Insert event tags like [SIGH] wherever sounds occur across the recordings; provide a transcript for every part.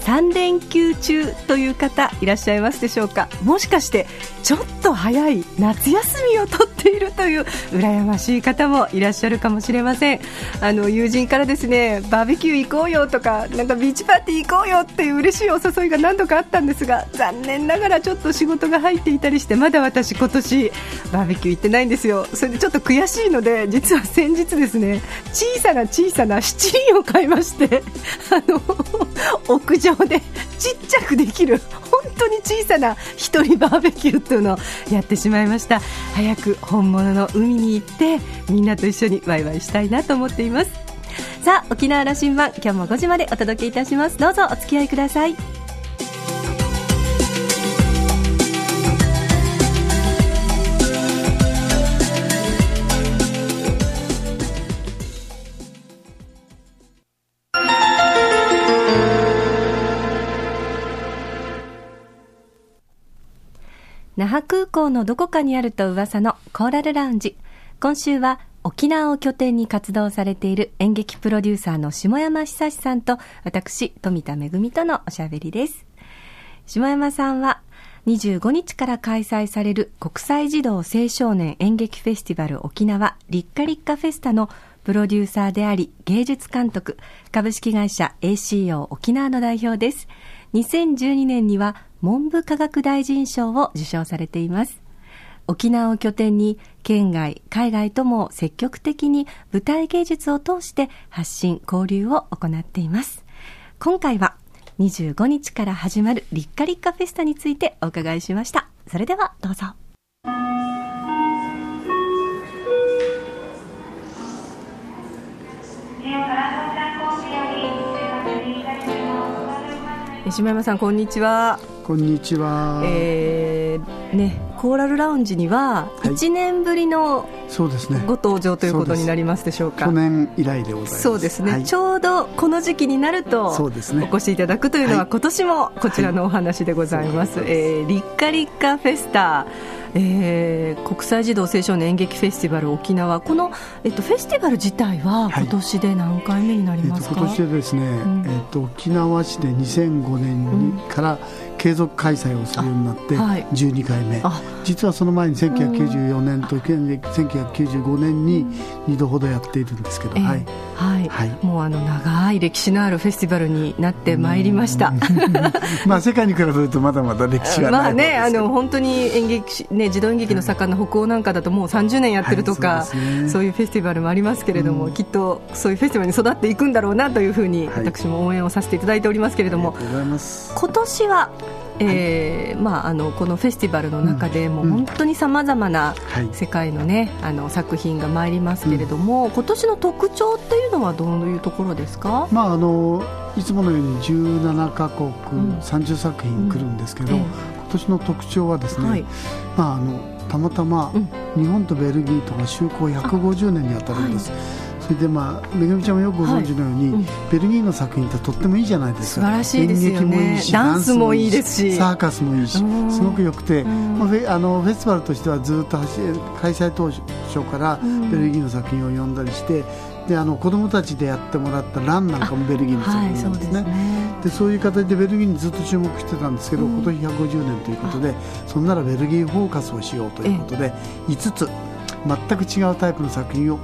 3連休中という方いらっしゃいますでしょうかもしかしてちょっと早い夏休みを取っているという羨ましい方もいらっしゃるかもしれませんあの友人からですねバーベキュー行こうよとかなんかビーチパーティー行こうよっていう嬉しいお誘いが何度かあったんですが残念ながらちょっと仕事が入っていたりしてまだ私今年バーベキュー行ってないんですよ。それでちょっと悔しいので実は先日ですね小さな小さな七輪を買いましてあの [LAUGHS] 屋上で [LAUGHS] ちっちゃくできる本当に小さな一人バーベキューというのをやってしまいました。早く本物の海に行ってみんなと一緒にワイワイしたいなと思っています。さあ沖縄羅針盤今日も5時までお届けいたします。どうぞお付き合いください。那覇空港のどこかにあると噂のコーラルラウンジ。今週は沖縄を拠点に活動されている演劇プロデューサーの下山久志さんと私、富田恵とのおしゃべりです。下山さんは25日から開催される国際児童青少年演劇フェスティバル沖縄リッカリッカフェスタのプロデューサーであり芸術監督株式会社 ACO 沖縄の代表です。2012年には文部科学大臣賞を受賞されています。沖縄を拠点に県外、海外とも積極的に舞台芸術を通して発信、交流を行っています。今回は25日から始まるリッカリッカフェスタについてお伺いしました。それではどうぞ。島山さんこんにちはこんにちは。えー、ね、コーラルラウンジには1年ぶりの、そうですね。ご登場ということになりますでしょうか。去年以来でございます。そうですね、はい、ちょうどこの時期になると、そうですね。お越しいただくというのは、はい、今年もこちらのお話でございます。はい、えー、リッカリッカフェスタ。えー、国際児童青少年演劇フェスティバル沖縄この、えっと、フェスティバル自体は今年で何回目になりますか、はいえっと、今年でですね、うん、えっと、沖縄市で2005年にから継続開催をするようになって12回目、はい、実はその前に1994年と1995年に2度ほどやっているんですけど、えー、はい、はい。はい、もうあの長い歴史のあるフェスティバルになってまいりました。[LAUGHS] まあ世界に比べるとまだまだ歴史がまあねあの本当に演劇ね児童演劇の盛んな北欧なんかだともう30年やってるとか、はいそうね、そういうフェスティバルもありますけれども、うん、きっとそういうフェスティバルに育っていくんだろうなというふうに私も応援をさせていただいておりますけれども、今年はえーまあ、あのこのフェスティバルの中でも本当にさまざまな世界の,、ねあの作品が参りますけれども、うん、今年の特徴っていうのはどういうところですか、まあ、あのいつものように17か国、うん、30作品来るんですけど、うん。えー、今年の特徴はですね、はい、まあ、あのたまたま日本とベルギーとが就航150年に当たるんです。そ [LAUGHS] れでまあめぐみちゃんもよくご存知のように、はい。うん、ベルギーの作品ってとってもいいじゃないですか。素晴らしいですよね。ダンスもいいですし。サーカスもいいしすごくよくて、まあ、フェあのフェスティバルとしてはずっと開催当初からベルギーの作品を読んだりしてであの子供たちでやってもらった「ラン」なんかもベルギーの作品なんですね。はい、そうで、ね、そういう形でベルギーにずっと注目してたんですけど、うん、今年150年ということでそんならベルギーフォーカスをしようということで5つ全く違うタイプの作品を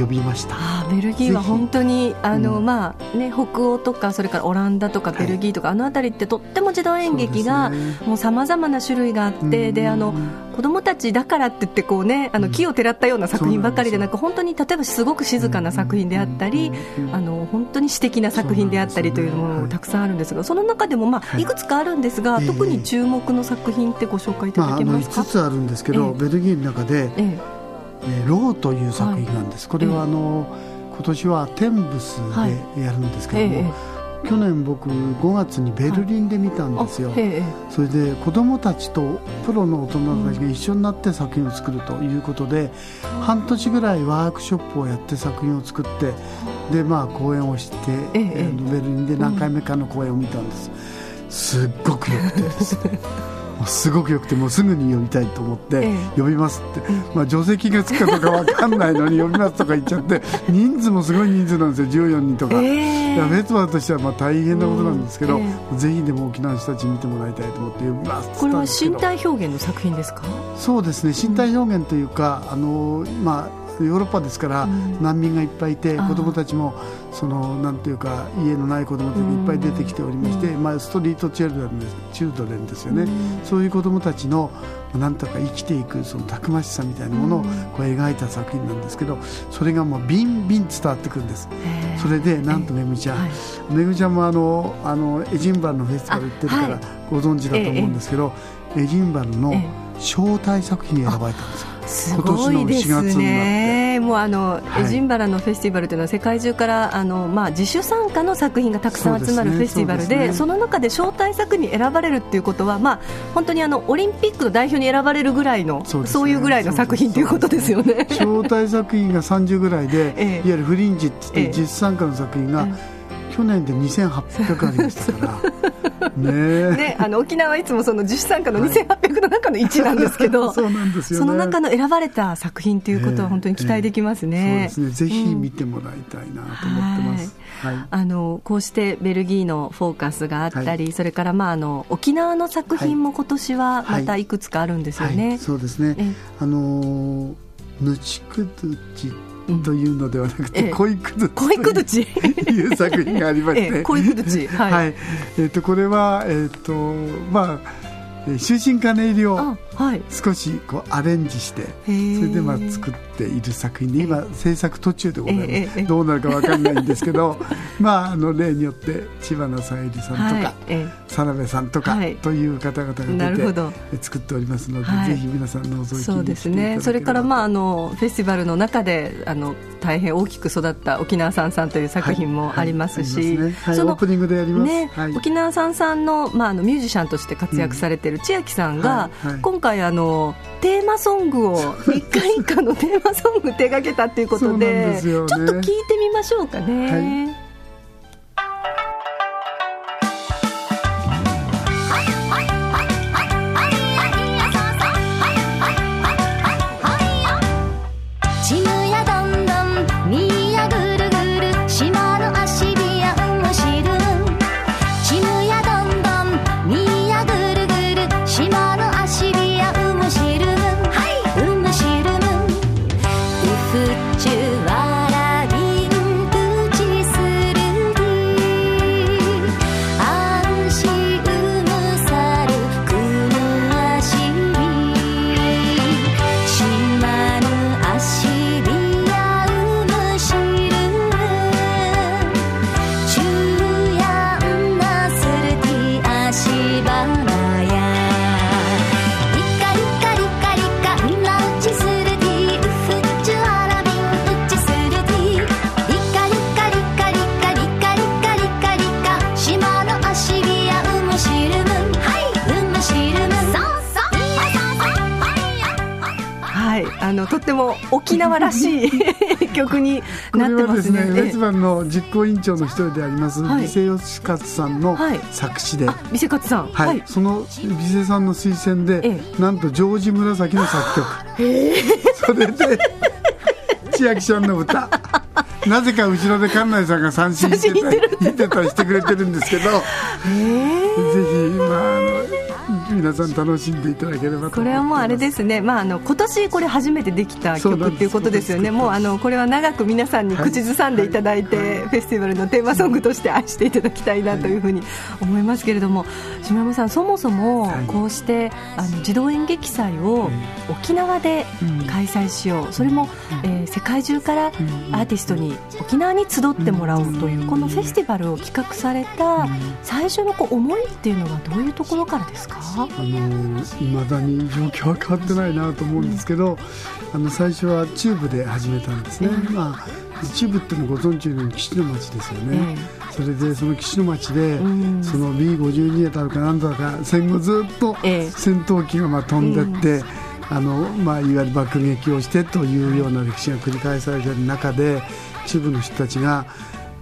呼びました。あベルギーは本当にあの、うん、まあね、北欧とかそれからオランダとかベルギーとか、はい、あの辺りってとっても児童演劇がさまざまな種類があって、であの子供たちだからって言ってこう、ね、あの木をてらったような作品ばかりでなく本当に例えばすごく静かな作品であったり、あの本当に詩的な作品であったりというものもたくさんあるんですがその中でも、まあ、い。くつかあるんですが、特に注目の作品ってご紹介いただけますか、まあ、5つあるんですけど、ベルギーの中で、えええー、ローという作品なんです、はい、これはあの、えー、今年はテンブスでやるんですけども、はいえー、去年僕5月にベルリンで見たんですよ、はい、それで子どもたちとプロの大人たちが一緒になって作品を作るということで、うん、半年ぐらいワークショップをやって作品を作ってでまあ公演をして、えー、ベルリンで何回目かの公演を見たんです、すっごくよくてですね [LAUGHS] すごくよくてもうすぐに呼びたいと思って呼びますって、まあ、除籍がつくかどうか分かんないのに呼びますとか言っちゃって [LAUGHS] 人数もすごい人数なんですよ14人とか、えー、フェスティバルとしてはまあ大変なことなんですけど、えー、ぜひでも沖縄の人たちに見てもらいたいと思って呼びますこれは身体表現の作品ですか？そうですね身体表現というか、あのまあヨーロッパですから難民がいっぱいいて、子どもたちもそのなんていうか家のない子どもたちがいっぱい出てきておりまして、まあ、ストリートチルドレンですチルドレンですよね、そういう子どもたちのなんとか生きていくそのたくましさみたいなものをこう描いた作品なんですけどそれがもうビンビン伝わってくるんです。それでなんとめぐみちゃん、めぐみちゃんもあのあのエジンバルのフェスティバル行ってるからご存知だと思うんですけど、エジンバルの招待作品に選ばれたんですよ。すごいですね、もうあの、はい、エジンバラのフェスティバルというのは世界中からあの、まあ、自主参加の作品がたくさん集まるフェスティバルで、そ、ね。その中で招待作に選ばれるっていうことは、まあ、本当にあのオリンピックの代表に選ばれるぐらいの、そう、ね,、いうぐらいの作品ということですよね。招待作品が30ぐらいで、[LAUGHS] ええ、いわゆるフリンジっていって、実参加の作品が、え去年で2800ありましたから。[LAUGHS] ねねあの沖縄はいつもその自主参加の2800の中の1なんですけど、[LAUGHS] そうなんですよ、ね、その中の選ばれた作品ということは本当に期待できますね、えーえ。ー、そうですね。ぜひ見てもらいたいなと思ってます、はい、はい、あのこうしてベルギーのフォーカスがあったり、はい、それからまああの沖縄の作品も今年はまたいくつかあるんですよね、はい、そうですね、あのぬちくずちというのではなくて、恋くず恋くずち。と [LAUGHS] いう作品がありまして、[LAUGHS] 恋くずち。はい、はい、えっ、ー、とこれはえっ、ー、とまあ終身金入りを少しこうアレンジして、それでまあ作っている作品で今制作途中でございます、どうなるか分かんないんですけど [LAUGHS] まああの例によって知花さゆりさんとか佐鍋さんとかという方々が出て作っておりますので、ぜひ皆さんのぞきそうですね。それからまああのフェスティバルの中であの大変大きく育った沖縄さんさんという作品もありますし、そのオープニングでやります、ね沖縄さんさんのまああのミュージシャンとして活躍されている千秋さんが、今回あのテーマソングを一回一回のテーマソング手がけたということで、ちょっと聞いてみましょうかね。沖縄らしい [LAUGHS] 曲になってますね。これはですね、レズバンの実行委員長の一人であります、はい、美瀬義勝さんの作詞で、はい、美瀬勝さん、はい、はい、その美瀬さんの推薦で、ええ、なんとジョージ紫の作曲。それで [LAUGHS] 千秋ちゃんの歌。なぜか後ろで館内さんが三振してたりてたりしてくれてるんですけど、ぜ皆さん楽しんでいただければこれはもうあれですね、まあ、あの今年これ初めてできた曲っていうことですよね。もうあのこれは長く皆さんに口ずさんでいただいて、はい、フェスティバルのテーマソングとして愛していただきたいなというふうに思いますけれども、島山さんそもそもこうしてあの児童演劇祭を沖縄で開催しよう、それも、えー、世界中からアーティストに沖縄に集ってもらおうというこのフェスティバルを企画された最初のこう思いっていうのはどういうところからですか？あの未だに状況は変わってないなと思うんですけど、あの最初はチューブで始めたんですね、まあ、チューブってもご存知のように基地の町ですよね、それでその基地の町で、その B52 だとか何だか戦後ずっと戦闘機がまあ飛んでって、あのまあ、いわゆる爆撃をしてというような歴史が繰り返されている中で一部の人たちが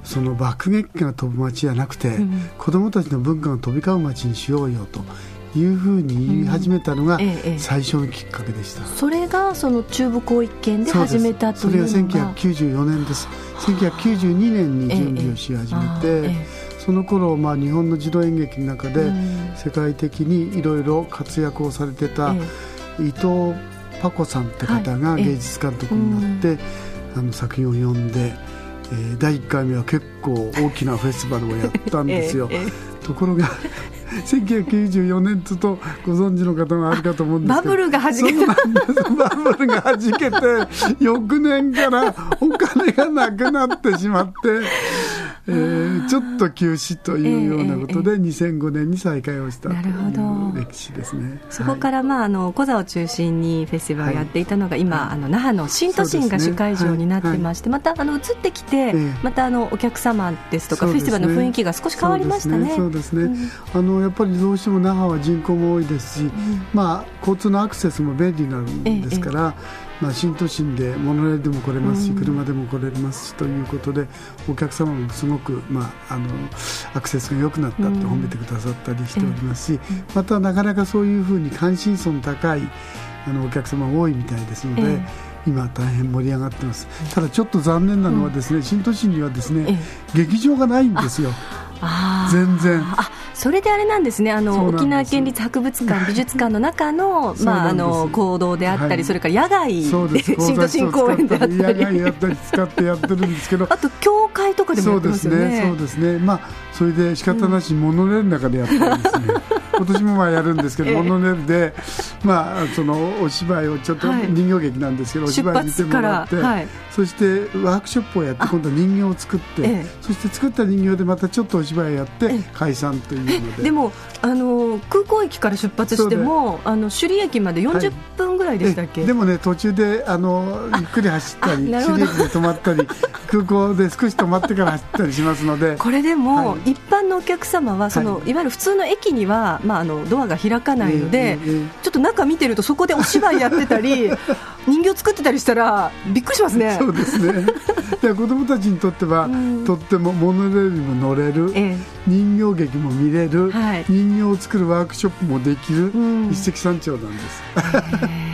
その爆撃機が飛ぶ街じゃなくて、うん、子どもたちの文化が飛び交う街にしようよというふうに言い始めたのが最初のきっかけでした、それがその中部広域圏で始めたというそれが1994年です。1992年に準備をし始めて、その頃、まあ日本の児童演劇の中で世界的にいろいろ活躍をされてた伊藤パコさんって方が芸術監督になって、あの作品を読んで、えー、第1回目は結構大きなフェスティバルをやったんですよ。[LAUGHS] ところが1994年つとご存知の方があるかと思うんですけど。バブルがはじけた。バブルがはじけて翌年からお金がなくなってしまってえー、ちょっと休止というようなことで、2005年に再開をしたという歴史ですね。そこから、まあ、あのコザを中心にフェスティバルをやっていたのが、今、あの那覇の新都心が主会場になってまして、またあの移ってきて、またあのお客様ですとか、フェスティバルの雰囲気が少し変わりましたね。そうですね、あのやっぱりどうしても那覇は人口も多いですし、まあ、交通のアクセスも便利なんですから、まあ、新都心でモノレールでも来れますし、車でも来れますしということでお客様もすごく、まあ、あのアクセスが良くなったって褒めてくださったりしておりますし、またなかなかそういうふうに関心層の高いあのお客様が多いみたいですので。今大変盛り上がってます。ただちょっと残念なのはですね、新都心にはですね、劇場がないんですよ。全然。あそれであれなんですね。あの沖縄県立博物館美術館の中の [LAUGHS] まああの行動であったり、はい、それから野外で [LAUGHS] 新都心公園であったり。野外やったり使ってやってるんですけど。あと教会とかでもやってますよね。そうですねそうですね。まあそれで仕方なしモノレールの中でやってるんですね、[LAUGHS] 今年もまあやるんですけど、モノレールで、まあ、そのお芝居をちょっと人形劇なんですけど、お芝居見てもらって、そしてワークショップをやって今度は人形を作って、そして作った人形でまたちょっとお芝居をやって解散というので。でもあの空港駅から出発してもあの首里駅まで40分ぐらいでしたっけ、でもね途中であのゆっくり走ったり首里駅で止まったり空港で少し止まってから走ったりしますので。これでも、一般のお客様はその、い、わゆる普通の駅には、まあ、あのドアが開かないので、ちょっと中見てるとそこでお芝居やってたり [LAUGHS] 人形作ってたりしたらびっくりしますね。そうですね。[LAUGHS] で子供たちにとっては、とってもモノレールにも乗れる、人形劇も見れる、はい、人形を作るワークショップもできる、一石三鳥なんです。いや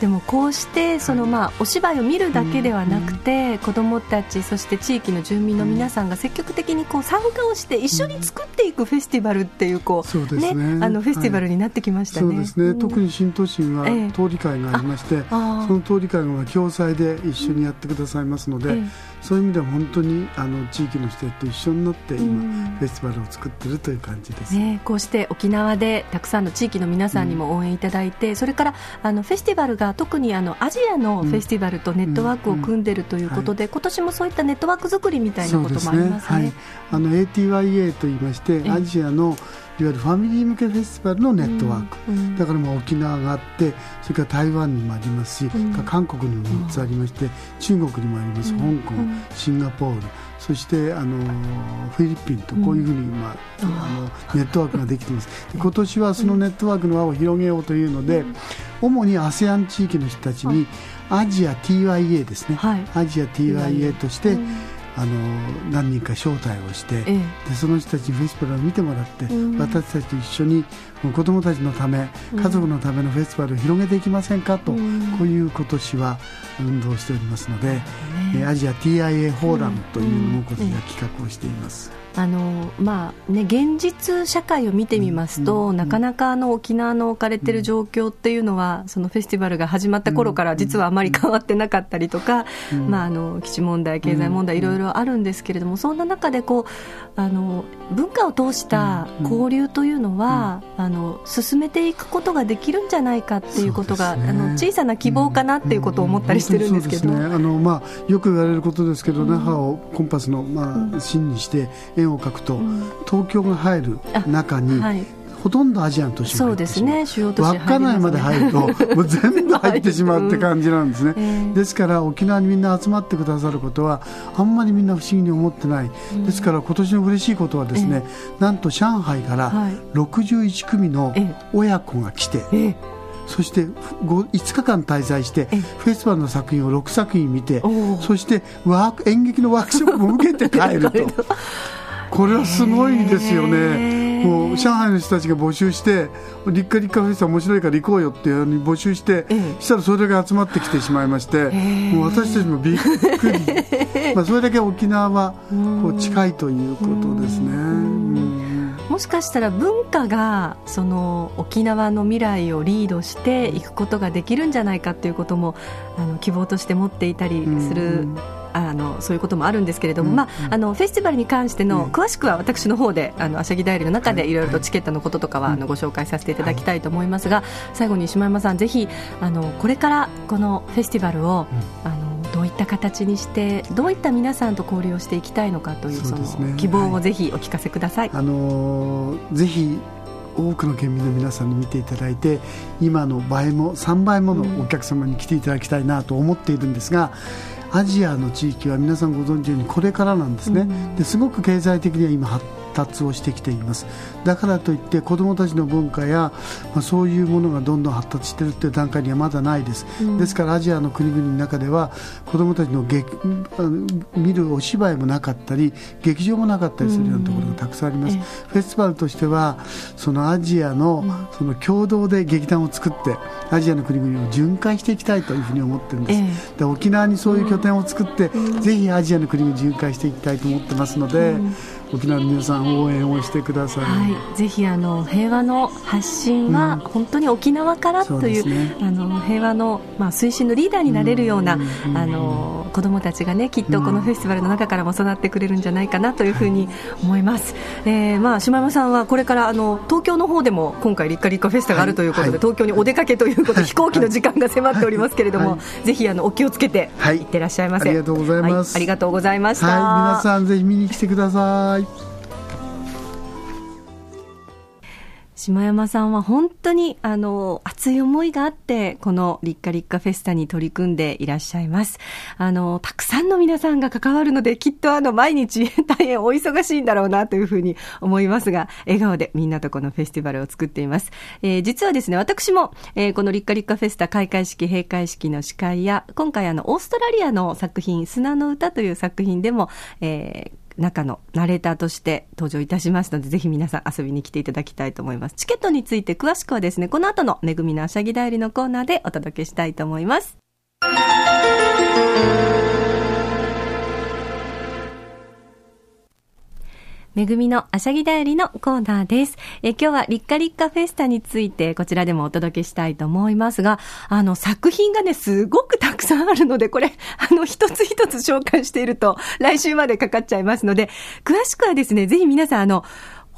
でもこうしてその、まあ、お芝居を見るだけではなくて、子どもたちそして地域の住民の皆さんが積極的にこう参加をして一緒に作っていくフェスティバルっていうこう、ね、あのフェスティバルになってきましたね、そうですね、特に新都心は通り会がありまして、その通り会が共催で一緒にやってくださいますので、そういう意味では本当にあの地域の人と一緒になって今、フェスティバルを作っているという感じです、ね、こうして沖縄でたくさんの地域の皆さんにも応援いただいて、それからあのフェスティバルが特にあのアジアのフェスティバルとネットワークを組んでいるということで、今年もそういったネットワーク作りみたいなこともありますね。あの ATYA と言いましてアジアのいわゆるファミリー向けフェスティバルのネットワーク、うん、だからもう沖縄があってそれから台湾にもありますし、うん、韓国にも3つありまして、中国にもあります、香港、シンガポールそしてあのフィリピンとこういうふうに、まあ、あのネットワークができています。今年はそのネットワークの輪を広げようというので、主に ASEAN 地域の人たちにアジア TYA ですね、はい、アジア TYA として、あの何人か招待をして、ええ、でその人たちにフェスティバルを見てもらって、うん、私たちと一緒に子どもたちのため家族のためのフェスティバルを広げていきませんかと、うん、こういう今年は運動しておりますので、うん、アジア TIA フォーラムというのも今年は企画をしています。あのまあね、現実社会を見てみますと、うん、なかなかあの沖縄の置かれている状況っていうのは、そのフェスティバルが始まった頃から実はあまり変わってなかったりとか、うん、まあ、あの基地問題、経済問題、いろいろあるんですけれども、そんな中でこうあの文化を通した交流というのは、あの進めていくことができるんじゃないかっていうことが、ね、あの小さな希望かなっていうことを思ったりしてるんですけど、ね、あのまあ、よく言われることですけど、那覇をコンパスの、まあ、芯にして円を描くと、東京が入る中に、ほとんどアジアの都市そうですね。稚内まで入るともう [LAUGHS] 全部入ってしまうって感じなんですね、うん、ですから沖縄にみんな集まってくださることはあんまりみんな不思議に思ってない、うん、ですから今年の嬉しいことはですね、なんと上海から61組の親子が来て、そして5日間滞在してフェスバルの作品を6作品見てそしてワーク演劇のワークショップも受けて帰ると。[LAUGHS] これはすごいですよね。もう上海の人たちが募集して立夏立夏フェス面白いから行こうよって募集して、したらそれだけ集まってきてしまいまして、もう私たちもびっくり。[LAUGHS] まあそれだけ沖縄はこう近いということですね。もしかしたら文化がその沖縄の未来をリードしていくことができるんじゃないかということもあの希望として持っていたりするあのそういうこともあるんですけれども、うん、まあ、あのフェスティバルに関しての、詳しくは私の方であのアシャギダイリの中でいろいろとチケットのこととかは、あのご紹介させていただきたいと思いますが、最後に島山さんぜひあのこれからこのフェスティバルを、あのどういった形にしてどういった皆さんと交流をしていきたいのかというその希望をぜひお聞かせください。あのぜひ多くの県民の皆さんに見ていただいて今の倍も3倍ものお客様に来ていただきたいなと思っているんですが、アジアの地域は皆さんご存知のようにこれからなんですね、ですごく経済的には今発達をしてきています。だからといって子どもたちの文化や、まあ、そういうものがどんどん発達しているという段階にはまだないです、うん、ですからアジアの国々の中では子どもたちの劇見るお芝居もなかったり劇場もなかったりするようなところがたくさんあります、うん、フェスティバルとしてはそのアジアのその共同で劇団を作ってアジアの国々を巡回していきたいというふうに思ってるんです、えー、で沖縄にそういう拠点を作って、うん、ぜひアジアの国を巡回していきたいと思ってますので、沖縄の皆さん応援をしてください、はい、ぜひあの平和の発信は本当に沖縄からといううん、あの平和の、まあ、推進のリーダーになれるような、うん、あの子どもたちが、ね、きっとこのフェスティバルの中からも育ってくれるんじゃないかなというふうに思います、えーまあ、島山さんはこれからあの東京の方でも今回立夏立夏フェスタがあるということで、はい、東京にお出かけということで、飛行機の時間が迫っておりますけれども、はい、ぜひあのお気をつけてい。ってらっしゃいませ、ありがとうございます、ありがとうございました、皆さんぜひ見に来てください島山さんは本当にあの熱い思いがあってこの立夏立夏フェスタに取り組んでいらっしゃいます。あのたくさんの皆さんが関わるのできっとあの毎日 [LAUGHS] 大変お忙しいんだろうなというふうに思いますが笑顔でみんなとこのフェスティバルを作っています、えー、実はですね私も、えー、この立夏立夏フェスタ開会式閉会式の司会や今回あのオーストラリアの作品砂の歌という作品でも、えー、中のナレーターとして登場いたしますので、ぜひ皆さん遊びに来ていただきたいと思います。チケットについて詳しくはですね、この後のめぐみのあしゃぎだよりのコーナーでお届けしたいと思います。めぐみのあしゃぎだよりのコーナーです。え今日はリッカリッカフェスタについてこちらでもお届けしたいと思いますが、あの作品がね、すごくたくさんあるので、これ、[LAUGHS] あの一つ一つ紹介していると来週までかかっちゃいますので、詳しくはですね、ぜひ皆さんあの、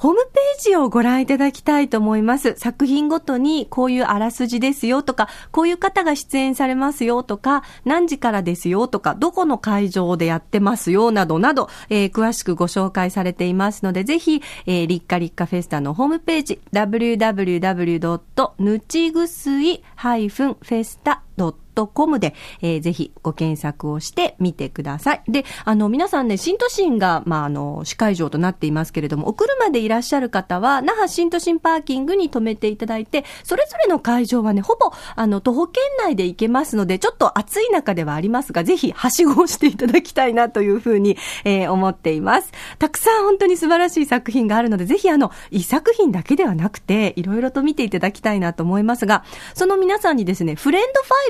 ホームページをご覧いただきたいと思います。作品ごとにこういうあらすじですよとか、こういう方が出演されますよとか、何時からですよとか、どこの会場でやってますよなどなど、えー、詳しくご紹介されていますので、ぜひ、えー、立夏立夏フェスタのホームページ、www. ぬちぐすい -festa.com トコムで、えー、ぜひご検索をしてみてください。で、あの、皆さんね、新都心が、まあ、あの、市会場となっていますけれども、お車でいらっしゃる方は、那覇新都心パーキングに停めていただいて、それぞれの会場はね、ほぼ、あの、徒歩圏内で行けますので、ちょっと暑い中ではありますが、ぜひ、はしごをしていただきたいなというふうに、えー、思っています。たくさん本当に素晴らしい作品があるので、ぜひ、あの、一作品だけではなくて、いろいろと見ていただきたいなと思いますが、その皆さんにですね、フレン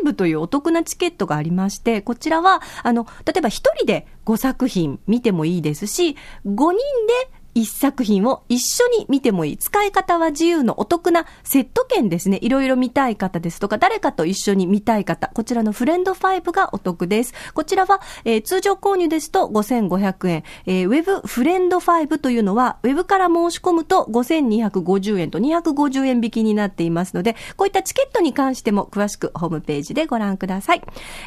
ド5といういうお得なチケットがありまして、こちらは、あの、例えば一人で5作品見てもいいですし、5人で一作品を一緒に見てもいい。使い方は自由のお得なセット券ですね。いろいろ見たい方ですとか、誰かと一緒に見たい方、こちらのフレンド5がお得です。こちらは、えー、通常購入ですと5500円。えー、ウェブフレンド5というのは、ウェブから申し込むと5250円と250円引きになっていますので、こういったチケットに関しても詳しくホームページでご覧ください。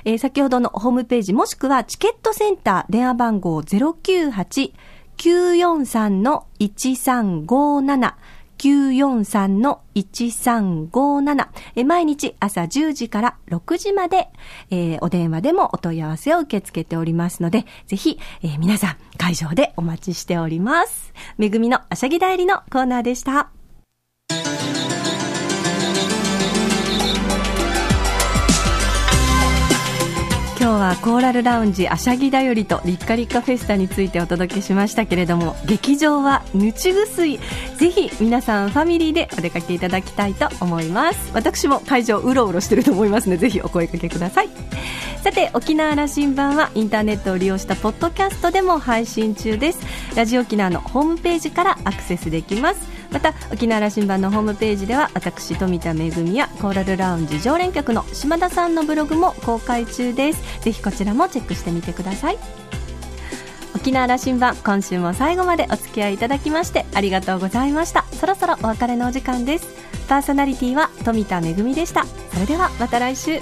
えー、先ほどのホームページもしくはチケットセンター電話番号098 943-1357 943-1357え毎日朝10時から6時まで、えー、お電話でもお問い合わせを受け付けておりますので、ぜひ、えー、皆さん会場でお待ちしております。めぐみのあしゃぎ代理のコーナーでした。今日はコーラルラウンジあしゃぎだよりとリッカリッカフェスタについてお届けしましたけれども劇場はぬちぐすいぜひ皆さんファミリーでお出かけいただきたいと思います。私も会場うろうろしてると思いますのでぜひお声かけください。さて沖縄羅針盤はインターネットを利用したポッドキャストでも配信中です。ラジオ沖縄のホームページからアクセスできます。また沖縄羅針盤のホームページでは私富田恵やコーラルラウンジ常連客の島田さんのブログも公開中です。ぜひこちらもチェックしてみてください。沖縄羅針盤今週も最後までお付き合いいただきましてありがとうございました。そろそろお別れのお時間です。パーソナリティは富田恵でした。それではまた来週。